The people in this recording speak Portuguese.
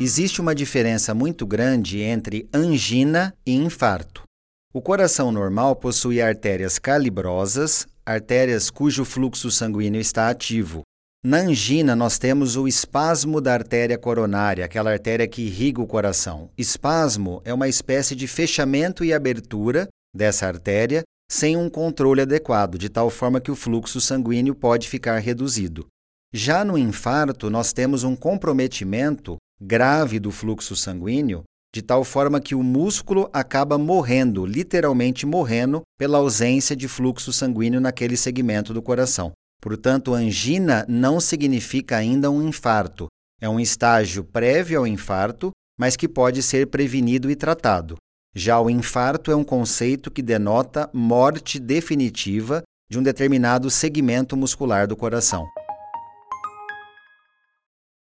existe uma diferença muito grande entre angina e infarto. O coração normal possui artérias calibrosas, artérias cujo fluxo sanguíneo está ativo. Na angina, nós temos o espasmo da artéria coronária, aquela artéria que irriga o coração. Espasmo é uma espécie de fechamento e abertura dessa artéria sem um controle adequado, de tal forma que o fluxo sanguíneo pode ficar reduzido. Já no infarto, nós temos um comprometimento grave do fluxo sanguíneo de tal forma que o músculo acaba morrendo, literalmente morrendo, pela ausência de fluxo sanguíneo naquele segmento do coração. Portanto, angina não significa ainda um infarto. É um estágio prévio ao infarto, mas que pode ser prevenido e tratado. Já o infarto é um conceito que denota morte definitiva de um determinado segmento muscular do coração.